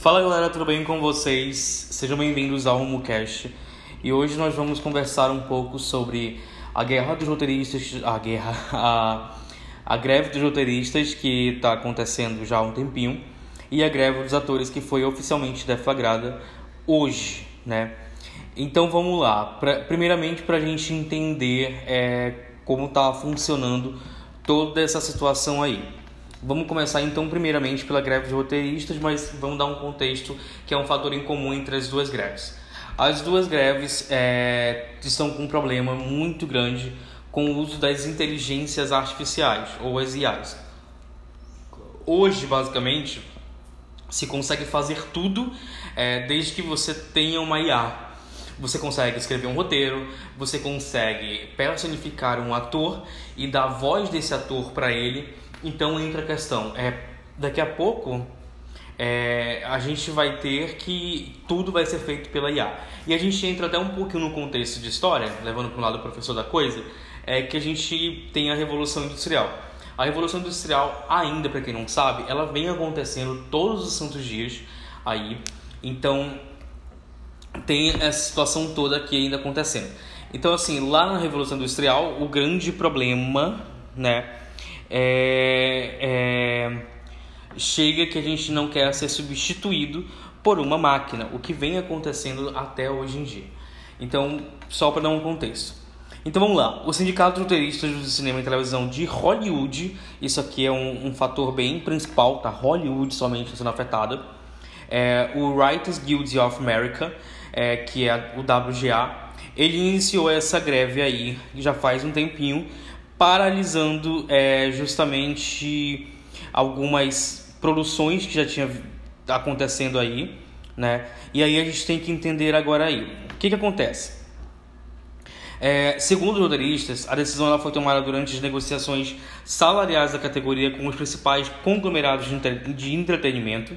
Fala galera, tudo bem com vocês? Sejam bem-vindos ao RumoCast. E hoje nós vamos conversar um pouco sobre a guerra dos roteiristas, a guerra, a, a greve dos roteiristas que está acontecendo já há um tempinho e a greve dos atores que foi oficialmente deflagrada hoje, né? Então vamos lá. Pra, primeiramente para a gente entender é, como está funcionando toda essa situação aí. Vamos começar então primeiramente pela greve de roteiristas, mas vamos dar um contexto que é um fator em comum entre as duas greves. As duas greves é, estão com um problema muito grande com o uso das inteligências artificiais ou as IAs. Hoje, basicamente, se consegue fazer tudo é, desde que você tenha uma IA. Você consegue escrever um roteiro, você consegue personificar um ator e dar voz desse ator para ele então entra a questão, é, daqui a pouco é, a gente vai ter que tudo vai ser feito pela IA. E a gente entra até um pouquinho no contexto de história, levando para o lado do professor da coisa, é que a gente tem a Revolução Industrial. A Revolução Industrial, ainda para quem não sabe, ela vem acontecendo todos os santos dias aí. Então tem essa situação toda aqui ainda acontecendo. Então assim, lá na Revolução Industrial, o grande problema, né, é, é, chega que a gente não quer ser substituído por uma máquina, o que vem acontecendo até hoje em dia. Então, só para dar um contexto. Então vamos lá, o Sindicato de Roteiristas do Cinema e Televisão de Hollywood, isso aqui é um, um fator bem principal, tá? Hollywood somente sendo afetada. É, o Writers Guild of America, é, que é o WGA, ele iniciou essa greve aí já faz um tempinho paralisando é, justamente algumas produções que já tinha acontecendo aí, né? E aí a gente tem que entender agora aí o que que acontece. É, segundo os roteiristas, a decisão ela foi tomada durante as negociações salariais da categoria com os principais conglomerados de entretenimento.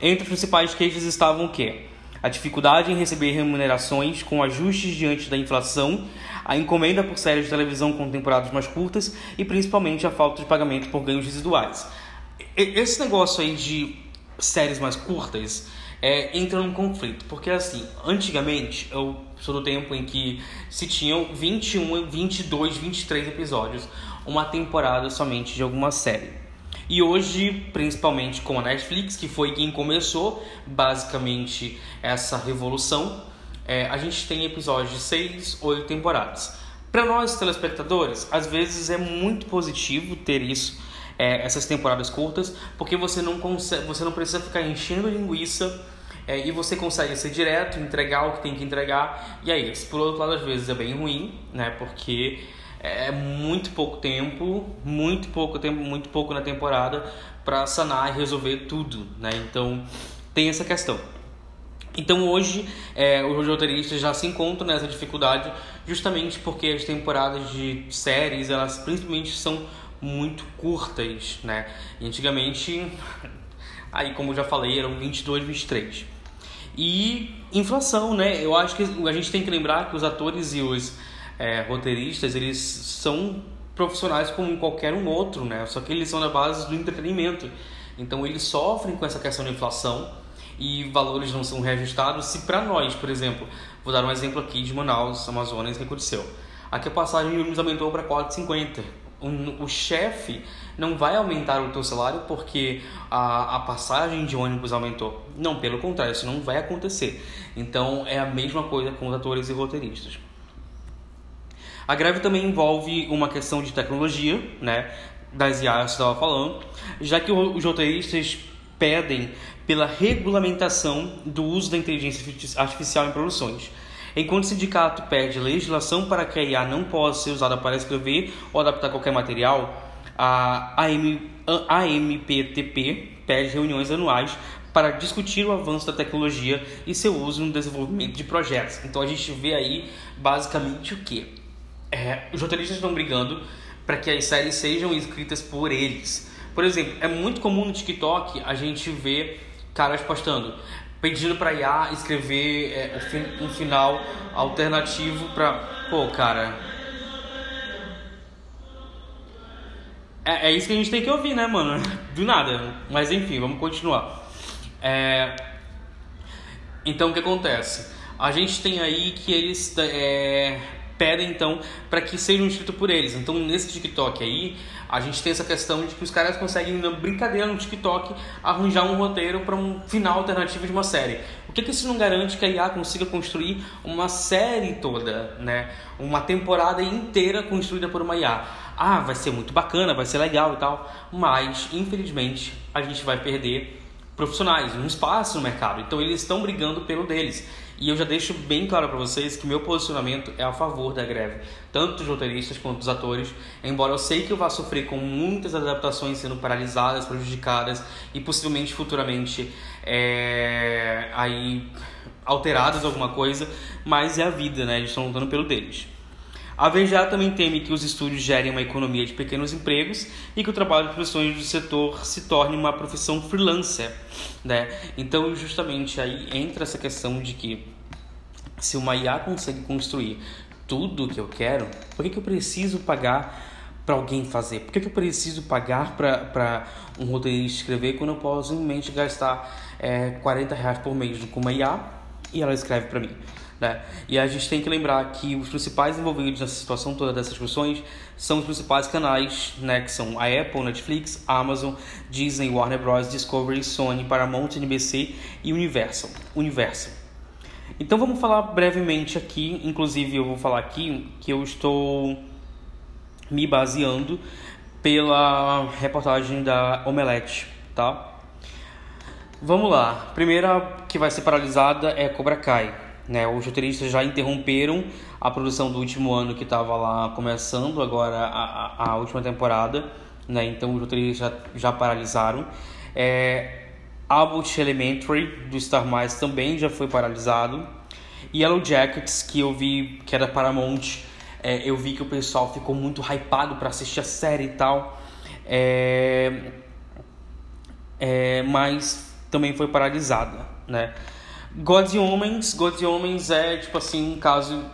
Entre os principais queixas estavam o quê? A dificuldade em receber remunerações com ajustes diante da inflação, a encomenda por séries de televisão com temporadas mais curtas e principalmente a falta de pagamento por ganhos residuais. Esse negócio aí de séries mais curtas é, entra num conflito, porque assim, antigamente eu sou do tempo em que se tinham 21, 22, 23 episódios, uma temporada somente de alguma série. E hoje, principalmente com a Netflix, que foi quem começou basicamente essa revolução, é, a gente tem episódios de 6, 8 temporadas. Para nós, telespectadores, às vezes é muito positivo ter isso, é, essas temporadas curtas, porque você não, consegue, você não precisa ficar enchendo linguiça é, e você consegue ser direto, entregar o que tem que entregar. E aí, por outro lado, às vezes é bem ruim, né? Porque é muito pouco tempo, muito pouco tempo, muito pouco na temporada para sanar e resolver tudo, né? Então tem essa questão. Então hoje é, os roteiristas já se encontram nessa dificuldade justamente porque as temporadas de séries elas principalmente são muito curtas, né? E antigamente, aí como eu já falei, eram 22, 23. E inflação, né? Eu acho que a gente tem que lembrar que os atores e os é, roteiristas, eles são profissionais como qualquer um outro, né? Só que eles são na base do entretenimento. Então eles sofrem com essa questão de inflação e valores não são reajustados. Se para nós, por exemplo, vou dar um exemplo aqui de Manaus, Amazonas, que aconteceu. Aqui a passagem de ônibus aumentou para 4,50. O, o chefe não vai aumentar o teu salário porque a, a passagem de ônibus aumentou. Não, pelo contrário, isso não vai acontecer. Então é a mesma coisa com os atores e roteiristas. A greve também envolve uma questão de tecnologia, né, das IAs que estava falando, já que os roteiristas pedem pela regulamentação do uso da inteligência artificial em produções. Enquanto o sindicato pede legislação para que a IA não possa ser usada para escrever ou adaptar qualquer material, a AMPTP pede reuniões anuais para discutir o avanço da tecnologia e seu uso no desenvolvimento de projetos. Então a gente vê aí basicamente o que? É, os roteiristas estão brigando para que as séries sejam escritas por eles. Por exemplo, é muito comum no TikTok a gente ver caras postando pedindo para IA escrever é, um final alternativo para pô, cara. É, é isso que a gente tem que ouvir, né, mano? Do nada. Mas enfim, vamos continuar. É, Então o que acontece? A gente tem aí que eles é, pedem então para que sejam inscritos por eles. Então nesse TikTok aí, a gente tem essa questão de que os caras conseguem, na brincadeira no TikTok, arranjar um roteiro para um final alternativo de uma série. O que, que isso não garante que a IA consiga construir uma série toda, né? Uma temporada inteira construída por uma IA? Ah, vai ser muito bacana, vai ser legal e tal, mas infelizmente a gente vai perder profissionais, um espaço no mercado. Então eles estão brigando pelo deles. E eu já deixo bem claro para vocês que meu posicionamento é a favor da greve, tanto dos roteiristas quanto dos atores, embora eu sei que eu vá sofrer com muitas adaptações sendo paralisadas, prejudicadas e possivelmente futuramente é, aí alteradas alguma coisa, mas é a vida, né? Eles estão lutando pelo deles. A VGA também teme que os estúdios gerem uma economia de pequenos empregos e que o trabalho de profissões do setor se torne uma profissão freelancer, né? Então, justamente aí entra essa questão de que se uma IA consegue construir tudo o que eu quero, por que, que eu preciso pagar para alguém fazer? Por que, que eu preciso pagar para um roteirista escrever quando eu posso simplesmente gastar é, 40 reais por mês com uma IA e ela escreve para mim? Né? E a gente tem que lembrar que os principais envolvidos nessa situação toda dessas discussões são os principais canais, né, que são a Apple, Netflix, Amazon, Disney, Warner Bros, Discovery, Sony, Paramount, NBC e Universal. Universal. Então vamos falar brevemente aqui, inclusive eu vou falar aqui que eu estou me baseando pela reportagem da Omelete, tá? Vamos lá. Primeira que vai ser paralisada é Cobra Kai. Né? Os roteiristas já interromperam a produção do último ano que estava lá começando agora a, a, a, última temporada, né? Então os roteiristas já, já paralisaram. É, Abbott Elementary do Star Mais também já foi paralisado. Yellow Jackets que eu vi que era Paramount, é, eu vi que o pessoal ficou muito hypado para assistir a série e tal. É, é, mas também foi paralisada, né? Gods e Homens, Gods e Homens é tipo assim um caso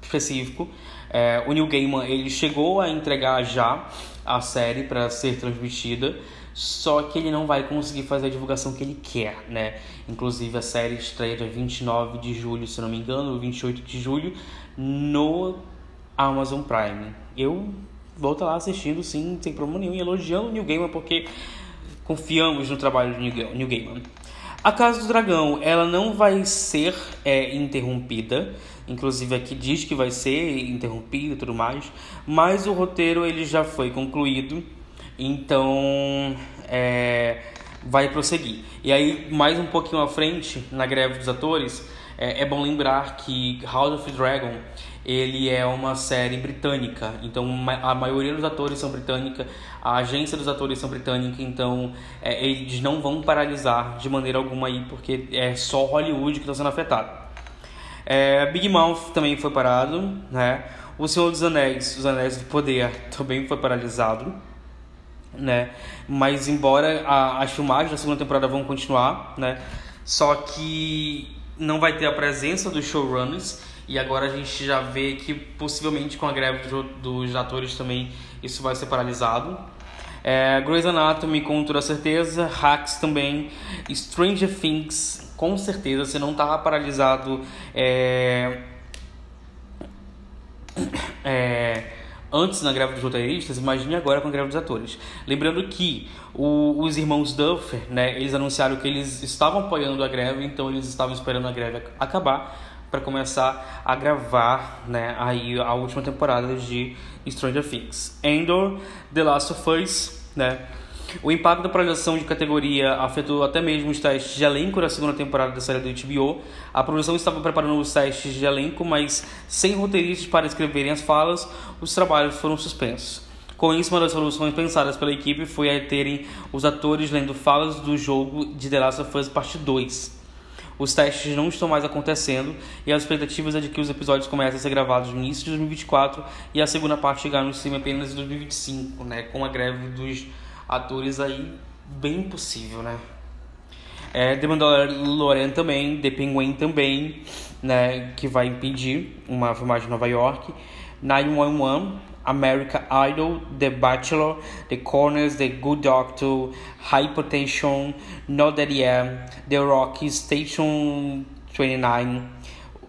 específico. É, o Neil Gaiman ele chegou a entregar já a série para ser transmitida, só que ele não vai conseguir fazer a divulgação que ele quer, né? Inclusive a série estreia dia 29 de julho, se não me engano, 28 de julho, no Amazon Prime. Eu vou estar lá assistindo sim, sem problema nenhum, e elogiando o Neil Gaiman porque confiamos no trabalho do Neil Gaiman. A Casa do Dragão, ela não vai ser é, interrompida, inclusive aqui diz que vai ser interrompida e tudo mais, mas o roteiro ele já foi concluído, então é, vai prosseguir. E aí, mais um pouquinho à frente, na greve dos atores, é, é bom lembrar que House of Dragon ele é uma série britânica, então a maioria dos atores são britânica, a agência dos atores são britânica, então é, eles não vão paralisar de maneira alguma aí, porque é só Hollywood que está sendo afetado. É, Big Mouth também foi parado, né? O Senhor dos Anéis, Os Anéis do Poder, também foi paralisado, né? Mas embora as filmagens da segunda temporada vão continuar, né? Só que não vai ter a presença dos showrunners e agora a gente já vê que possivelmente com a greve dos atores também isso vai ser paralisado. É, Grey's Anatomy com toda certeza, Hacks também, Stranger Things com certeza, se não tá paralisado é, é, antes na greve dos roteiristas, imagine agora com a greve dos atores. Lembrando que o, os irmãos Duffer, né, eles anunciaram que eles estavam apoiando a greve, então eles estavam esperando a greve acabar para começar a gravar, né, aí a última temporada de Stranger Things. Endor, The Last of Us, né? O impacto da paralisação de categoria afetou até mesmo os testes de elenco da segunda temporada da série do HBO. A produção estava preparando os testes de elenco, mas sem roteiristas para escreverem as falas, os trabalhos foram suspensos. Com isso, uma das soluções pensadas pela equipe foi a terem os atores lendo falas do jogo de The Last of Us Parte 2. Os testes não estão mais acontecendo e as expectativas é de que os episódios comecem a ser gravados no início de 2024 e a segunda parte chegar no stream apenas em 2025, né? Com a greve dos atores aí, bem possível, né? É, The Mandalorian também, The Penguin também, né? Que vai impedir uma filmagem em Nova York. 911 America Idol, The Bachelor, The Corners, The Good Doctor, Hypertension, Not That Yeah, The Rock, Station 29,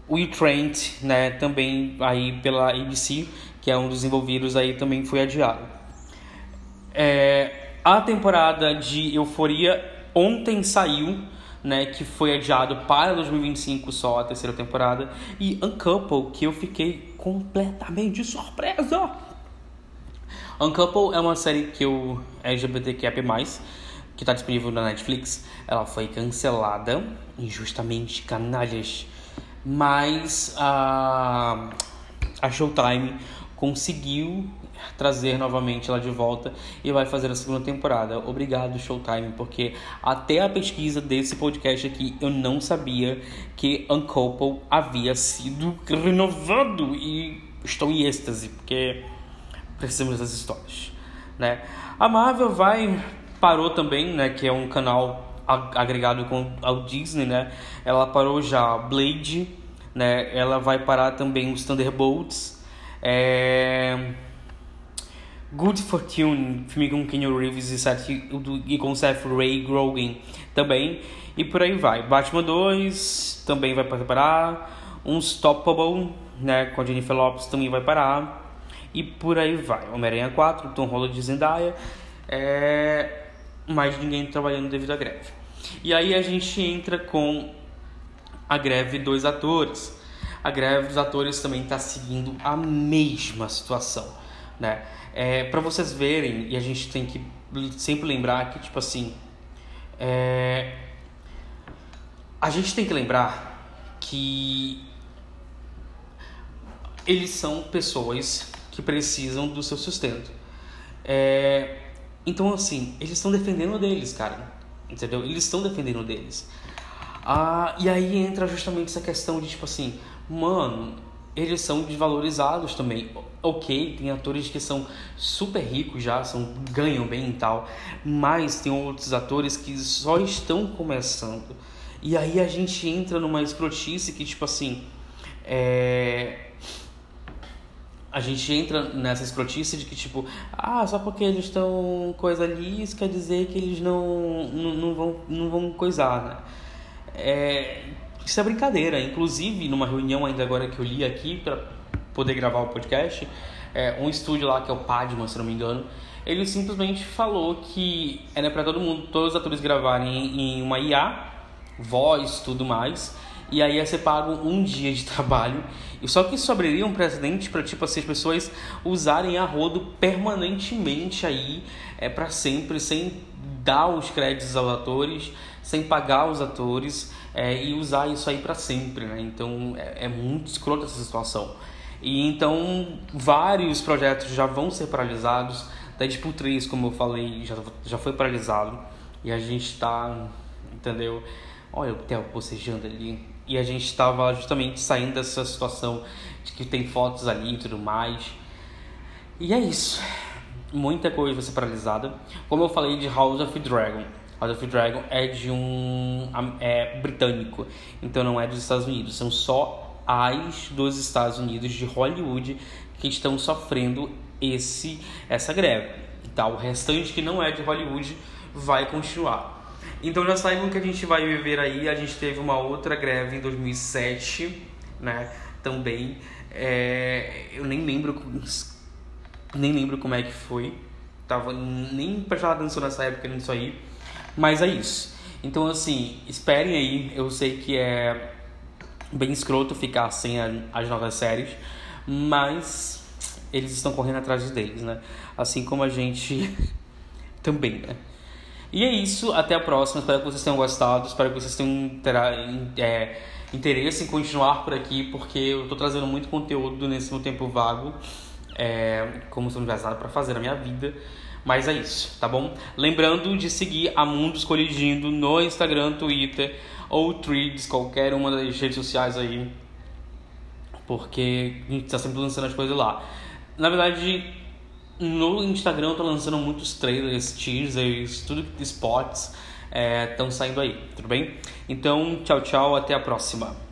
We Trent, né, também aí pela ABC, que é um dos envolvidos aí, também foi adiado. É, a temporada de Euforia ontem saiu, né, que foi adiado para 2025 só a terceira temporada, e Uncouple, que eu fiquei completamente surpresa. Uncouple é uma série que eu LGBTQIA+, que está disponível na Netflix. Ela foi cancelada injustamente, canalhas. Mas a, a Showtime conseguiu trazer novamente ela de volta e vai fazer a segunda temporada. Obrigado, Showtime, porque até a pesquisa desse podcast aqui eu não sabia que Uncouple havia sido renovado e estou em êxtase, porque precisamos dessas histórias, né? A Marvel vai parou também, né, que é um canal agregado com ao Disney, né? Ela parou já Blade, né? Ela vai parar também os Thunderbolts. É... Good Fortune, filme com Keanu Reeves e, Seth, e com Seth Ray Grogan também. E por aí vai. Batman 2 também vai parar. Unstoppable, né, com a Jennifer Lopes também vai parar. E por aí vai. Homem-Aranha 4, Tom Holland e Zendaya. É... Mais ninguém trabalhando devido à greve. E aí a gente entra com a greve dos atores. A greve dos atores também está seguindo a mesma situação, né? É, para vocês verem, e a gente tem que sempre lembrar que, tipo assim, é, a gente tem que lembrar que eles são pessoas que precisam do seu sustento. É, então, assim, eles estão defendendo deles, cara. Entendeu? Eles estão defendendo deles. Ah, e aí entra justamente essa questão de tipo assim, mano, eles são desvalorizados também. Ok, tem atores que são super ricos já, são, ganham bem e tal, mas tem outros atores que só estão começando. E aí a gente entra numa escrotice que, tipo assim, é, a gente entra nessa escrotice de que, tipo, ah, só porque eles estão coisa ali, isso quer dizer que eles não, não, não, vão, não vão coisar, né? É, isso é brincadeira. Inclusive, numa reunião ainda agora que eu li aqui para poder gravar o podcast, é, um estúdio lá que é o Padma, se não me engano, ele simplesmente falou que era para todo mundo, todos os atores gravarem em uma IA, voz, tudo mais, e aí ia ser pago um dia de trabalho. Só que isso abriria um precedente para tipo assim, as pessoas usarem a rodo permanentemente aí é para sempre sem dar os créditos aos atores, sem pagar os atores é, e usar isso aí para sempre, né? Então é, é muito escrota essa situação. E então vários projetos já vão ser paralisados. Deadpool 3, como eu falei, já, já foi paralisado. E a gente está, entendeu? Olha o Theo bocejando ali. E a gente estava justamente saindo dessa situação de que tem fotos ali e tudo mais. E é isso. Muita coisa vai ser paralisada. Como eu falei de House of Dragon. House of Dragon é de um. é britânico. Então não é dos Estados Unidos. São só as dos Estados Unidos de Hollywood que estão sofrendo esse essa greve. Tá? O restante que não é de Hollywood vai continuar. Então já saibam que a gente vai viver aí. A gente teve uma outra greve em 2007, né? Também. É, eu nem lembro, nem lembro como é que foi. Tava nem prestava atenção nessa época nisso aí. Mas é isso. Então assim, esperem aí. Eu sei que é bem escroto ficar sem as novas séries, mas eles estão correndo atrás deles, né? Assim como a gente também, né? E é isso, até a próxima. Espero que vocês tenham gostado. Espero que vocês tenham terá, é, interesse em continuar por aqui, porque eu estou trazendo muito conteúdo nesse meu tempo vago, é, como se não tivesse nada para fazer na minha vida. Mas é isso, tá bom? Lembrando de seguir a Mundos Colidindo no Instagram, Twitter ou Threads, qualquer uma das redes sociais aí, porque a gente está sempre lançando as coisas lá. Na verdade, no Instagram eu tô lançando muitos trailers, teasers, tudo spots estão é, saindo aí, tudo bem? Então, tchau, tchau, até a próxima.